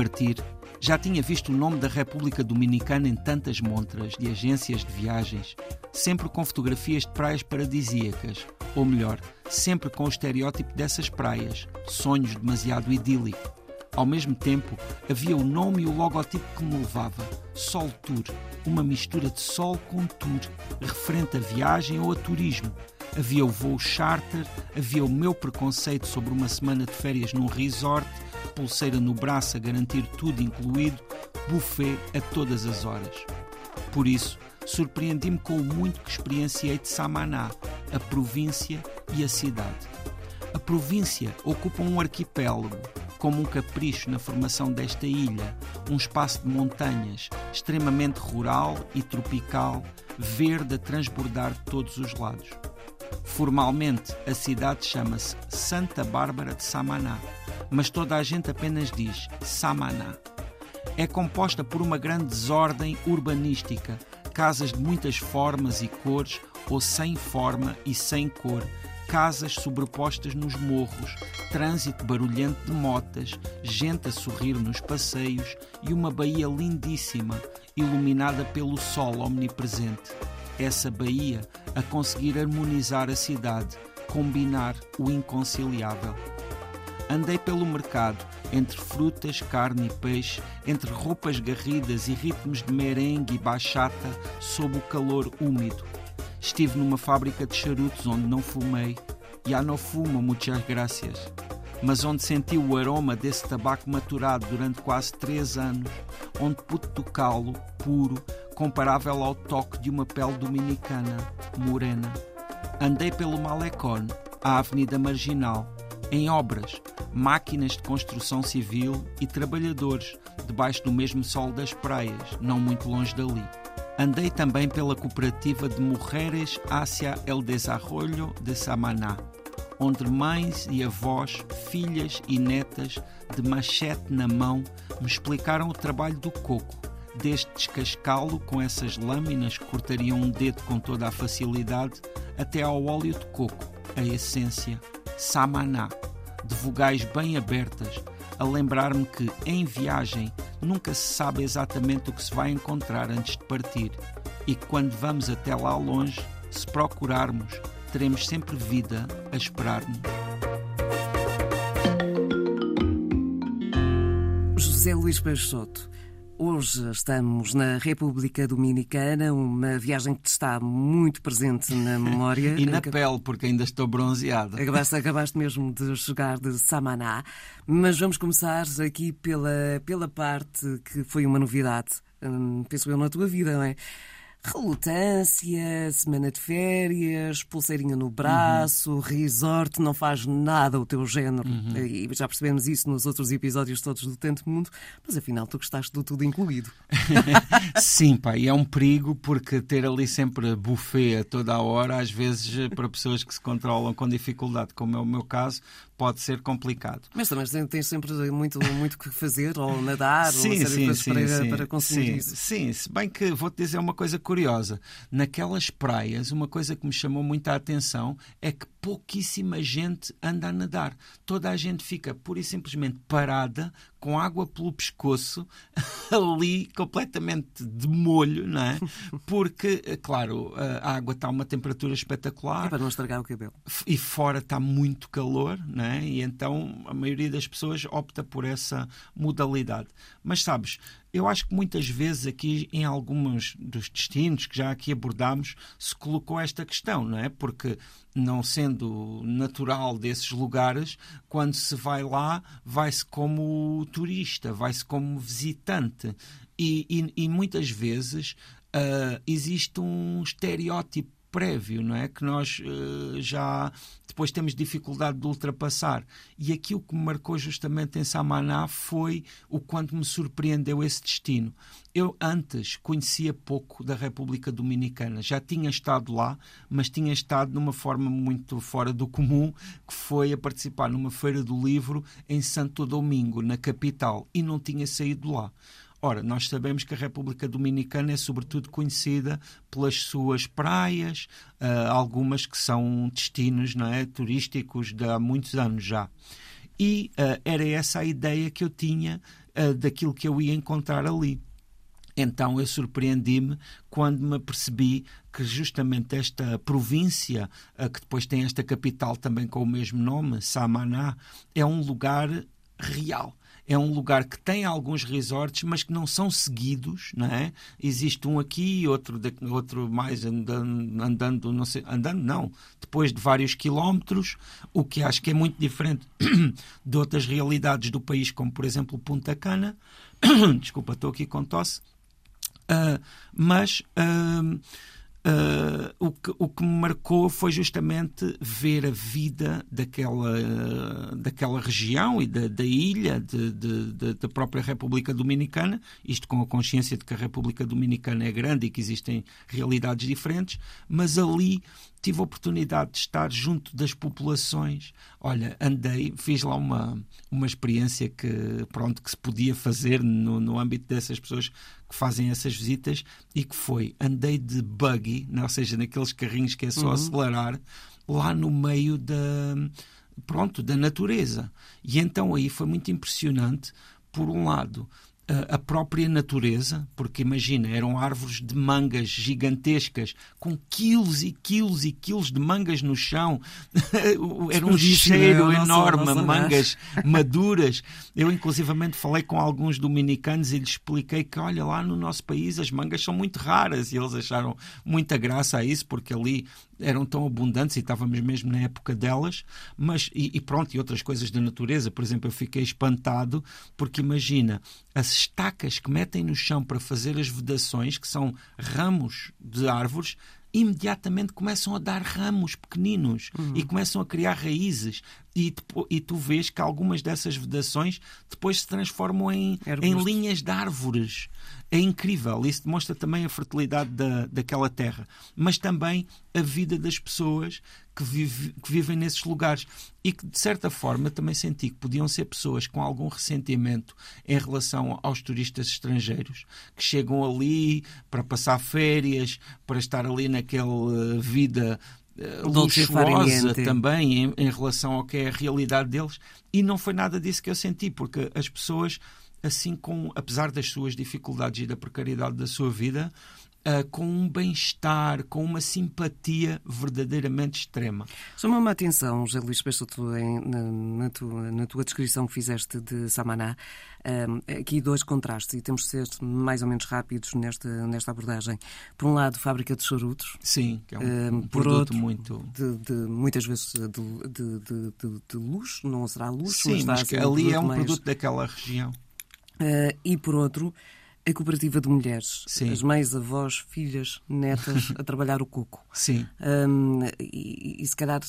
Partir, já tinha visto o nome da República Dominicana em tantas montras de agências de viagens, sempre com fotografias de praias paradisíacas, ou melhor, sempre com o estereótipo dessas praias, sonhos demasiado idílicos. Ao mesmo tempo, havia o nome e o logotipo que me levava: Sol Tour, uma mistura de sol com tour, referente a viagem ou a turismo. Havia o voo charter, havia o meu preconceito sobre uma semana de férias num resort pulseira no braço a garantir tudo incluído, buffet a todas as horas. Por isso, surpreendi-me com o muito que experienciei de Samaná, a província e a cidade. A província ocupa um arquipélago, como um capricho na formação desta ilha, um espaço de montanhas, extremamente rural e tropical, verde a transbordar de todos os lados. Formalmente, a cidade chama-se Santa Bárbara de Samaná, mas toda a gente apenas diz Samaná. É composta por uma grande desordem urbanística, casas de muitas formas e cores, ou sem forma e sem cor, casas sobrepostas nos morros, trânsito barulhento de motas, gente a sorrir nos passeios e uma baía lindíssima, iluminada pelo sol omnipresente. Essa baía a conseguir harmonizar a cidade, combinar o inconciliável. Andei pelo mercado, entre frutas, carne e peixe, entre roupas garridas e ritmos de merengue e bachata, sob o calor úmido. Estive numa fábrica de charutos onde não fumei, já não fumo, muitas graças, mas onde senti o aroma desse tabaco maturado durante quase três anos, onde pude tocá-lo, puro, comparável ao toque de uma pele dominicana, morena. Andei pelo Malecón, a Avenida Marginal, em obras, máquinas de construção civil e trabalhadores, debaixo do mesmo sol das praias, não muito longe dali. Andei também pela cooperativa de Mujeres hacia el Desarrollo de Samaná, onde mães e avós, filhas e netas, de machete na mão, me explicaram o trabalho do coco, desde descascá-lo com essas lâminas que cortariam um dedo com toda a facilidade, até ao óleo de coco, a essência, Samaná, de vogais bem abertas, a lembrar-me que, em viagem, nunca se sabe exatamente o que se vai encontrar antes de partir e que, quando vamos até lá longe, se procurarmos, teremos sempre vida a esperar-nos. José Luís Peixoto Hoje estamos na República Dominicana, uma viagem que está muito presente na memória. e na pele, porque ainda estou bronzeada. Acabaste, acabaste mesmo de chegar de Samaná. Mas vamos começar aqui pela, pela parte que foi uma novidade, hum, penso eu, na tua vida, não é? Relutância, semana de férias, pulseirinha no braço, uhum. resort, não faz nada o teu género. Uhum. E já percebemos isso nos outros episódios todos do Tanto Mundo, mas afinal tu gostaste do tudo incluído. Sim, pá, e é um perigo porque ter ali sempre buffet a toda a hora, às vezes para pessoas que se controlam com dificuldade, como é o meu caso, pode ser complicado. Mas também tens sempre muito muito que fazer, ou nadar, sim, ou uma sim, sim, para, sim, para conseguir sim, isso. Sim, se bem que vou-te dizer uma coisa curiosa. Naquelas praias, uma coisa que me chamou muita atenção é que pouquíssima gente anda a nadar. Toda a gente fica pura e simplesmente parada, com água pelo pescoço, ali completamente de molho, não é? Porque, eh, claro, a água está a uma temperatura espetacular. É para não estragar o cabelo. E fora está muito calor, não é? E então a maioria das pessoas opta por essa modalidade. Mas sabes, eu acho que muitas vezes aqui em alguns dos destinos que já aqui abordámos se colocou esta questão, não é? Porque não sendo natural desses lugares, quando se vai lá, vai-se como turista, vai-se como visitante. E, e, e muitas vezes uh, existe um estereótipo prévio, não é? Que nós uh, já depois temos dificuldade de ultrapassar. E aqui o que me marcou justamente em Samaná foi o quanto me surpreendeu esse destino. Eu antes conhecia pouco da República Dominicana, já tinha estado lá, mas tinha estado numa forma muito fora do comum, que foi a participar numa feira do livro em Santo Domingo, na capital, e não tinha saído lá. Ora, nós sabemos que a República Dominicana é sobretudo conhecida pelas suas praias, uh, algumas que são destinos não é, turísticos de há muitos anos já. E uh, era essa a ideia que eu tinha uh, daquilo que eu ia encontrar ali. Então eu surpreendi-me quando me percebi que justamente esta província, que depois tem esta capital também com o mesmo nome, Samaná, é um lugar real é um lugar que tem alguns resorts, mas que não são seguidos, não é? Existe um aqui, outro, outro mais andando, andando, não sei, andando não, depois de vários quilómetros, o que acho que é muito diferente de outras realidades do país, como por exemplo Punta Cana. Desculpa, estou aqui com tosse. Uh, mas uh, Uh, o, que, o que me marcou foi justamente ver a vida daquela, daquela região e da, da ilha, de, de, de, da própria República Dominicana, isto com a consciência de que a República Dominicana é grande e que existem realidades diferentes, mas ali tive a oportunidade de estar junto das populações. Olha, andei, fiz lá uma, uma experiência que, pronto, que se podia fazer no, no âmbito dessas pessoas que fazem essas visitas e que foi, andei de buggy, ou seja, naqueles carrinhos que é só uhum. acelerar, lá no meio da, pronto, da natureza. E então aí foi muito impressionante, por um lado, a própria natureza, porque imagina, eram árvores de mangas gigantescas, com quilos e quilos e quilos de mangas no chão. Era um cheiro enorme, nossa, mangas maduras. Eu, inclusivamente, falei com alguns dominicanos e lhes expliquei que, olha, lá no nosso país as mangas são muito raras e eles acharam muita graça a isso, porque ali eram tão abundantes e estávamos mesmo na época delas, mas e, e, pronto, e outras coisas da natureza. Por exemplo, eu fiquei espantado porque imagina as estacas que metem no chão para fazer as vedações, que são ramos de árvores, imediatamente começam a dar ramos pequeninos uhum. e começam a criar raízes. E, e, tu vês que algumas dessas vedações depois se transformam em, em linhas de árvores é incrível. Isso demonstra também a fertilidade da, daquela terra, mas também a vida das pessoas que, vive, que, vivem nesses lugares e que, de certa forma, também senti que podiam ser pessoas com algum ressentimento em relação aos turistas estrangeiros que chegam ali para passar férias, para estar ali naquela vida uh, luxuosa também em, em relação ao que é a realidade deles. E não foi nada disso que eu senti, porque as pessoas assim com, apesar das suas dificuldades e da precariedade da sua vida, Uh, com um bem-estar, com uma simpatia verdadeiramente extrema. Chama-me a atenção, José Luís Peixoto, na, na, tua, na tua descrição que fizeste de Samaná, uh, aqui dois contrastes, e temos de ser mais ou menos rápidos nesta, nesta abordagem. Por um lado, fábrica de charutos. Sim, que é um, um produto outro, muito... De, de, muitas vezes de, de, luxo, não será luxo, Sim, mas, mas ali é um mais... produto daquela região. Uh, e por outro, a cooperativa de mulheres, Sim. as mães, avós, filhas, netas a trabalhar o coco. Sim. Um, e, e, se calhar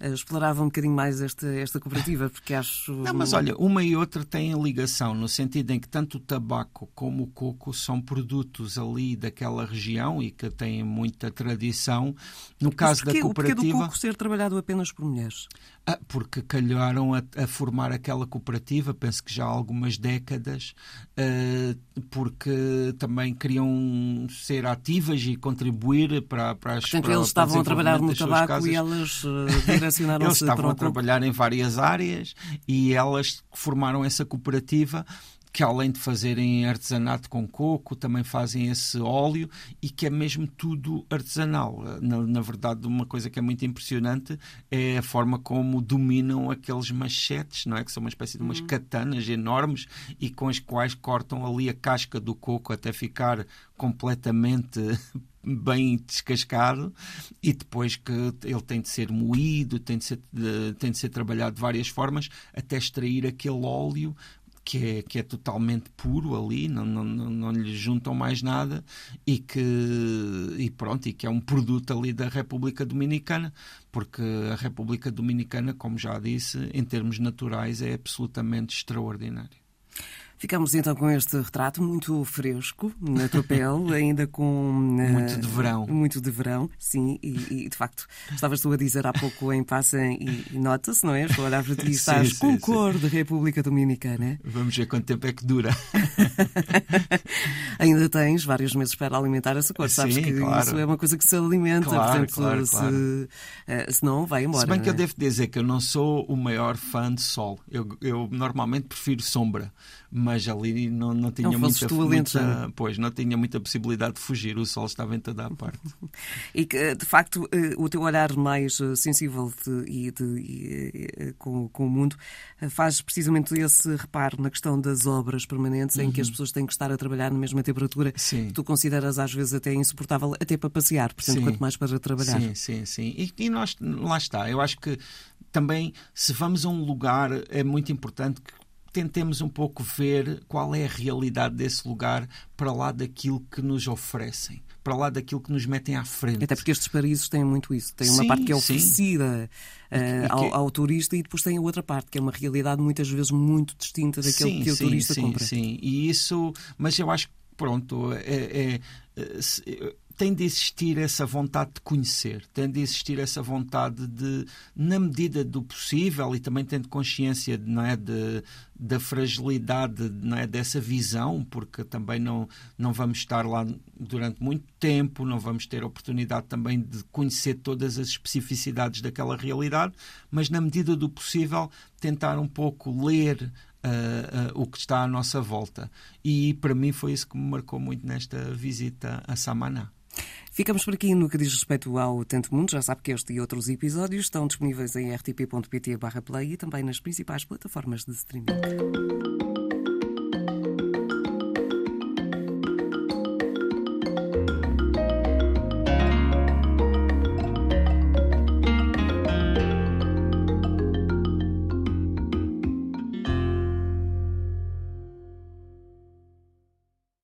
explorava um bocadinho mais esta, esta cooperativa, porque acho. Não, mas olha, uma e outra têm ligação, no sentido em que tanto o tabaco como o coco são produtos ali daquela região e que têm muita tradição. No caso porquê, da cooperativa. O do coco ser trabalhado apenas por mulheres? Ah, porque calharam a, a, formar aquela cooperativa, penso que já há algumas décadas, uh, porque também queriam ser ativas e contribuir para, para as Portanto, para, eles estavam a trabalhar no tabaco e elas uh, direcionaram-se Eles estavam a trabalhar em várias áreas e elas formaram essa cooperativa que além de fazerem artesanato com coco, também fazem esse óleo e que é mesmo tudo artesanal. Na, na, verdade, uma coisa que é muito impressionante é a forma como dominam aqueles machetes, não é? Que são uma espécie de umas uhum. katanas enormes e com as quais cortam ali a casca do coco até ficar completamente bem descascado e depois que ele tem de ser moído, tem de ser, tem de ser trabalhado de várias formas até extrair aquele óleo que é, que é totalmente puro ali, não, não, não, não lhe juntam mais nada e que e pronto, e que é um produto ali da República Dominicana, porque a República Dominicana, como já disse, em termos naturais é absolutamente extraordinária. Ficamos então com este retrato muito fresco na tua pele, ainda com. Muito de verão. Muito de verão, sim, e, e de facto, estavas tu a dizer há pouco em passa e, e nota-se, não é? Estou a olhar para ti e estás sim, com sim, cor sim. de República Dominicana. Vamos ver quanto tempo é que dura. ainda tens vários meses para alimentar essa cor, sabes que claro. isso é uma coisa que se alimenta, claro, portanto, claro, se. Eh, se não, vai embora. Se bem que é? eu devo dizer que eu não sou o maior fã de sol, eu, eu normalmente prefiro sombra mas ali não, não tinha não muita, muita pois não tinha muita possibilidade de fugir, o sol estava em toda a parte. e que, de facto, eh, o teu olhar mais eh, sensível de, e, de, e, eh, com, com, o mundo faz precisamente esse reparo na questão das obras permanentes, uhum. em que as uhum. pessoas têm que estar a trabalhar na mesma temperatura sim. que tu consideras às vezes até insuportável, até para passear, portanto, sim. quanto mais para trabalhar. Sim, sim, sim. E, e nós, lá está, eu acho que também, se vamos a um lugar, é muito importante que tentemos um pouco ver qual é a realidade desse lugar para lá daquilo que nos oferecem, para lá daquilo que nos metem à frente. Até porque estes paraísos têm muito isso. Tem uma sim, parte que é oferecida uh, ao, ao, turista e depois tem a outra parte, que é uma realidade muitas vezes muito distinta daquilo sim, que o turista sim, compra. Sim, e isso, mas eu acho que, pronto, é, é, é tem de existir essa vontade de conhecer, tem de existir essa vontade de, na medida do possível, e também tendo consciência não é, de, da fragilidade não é, dessa visão, porque também não, não vamos estar lá durante muito tempo, não vamos ter oportunidade também de conhecer todas as especificidades daquela realidade, mas na medida do possível tentar um pouco ler Uh, uh, o que está à nossa volta. E para mim foi isso que me marcou muito nesta visita a Samaná. Ficamos por aqui no que diz respeito ao Tanto Mundo. Já sabe que este e outros episódios estão disponíveis em rtp.pt/play e também nas principais plataformas de streaming.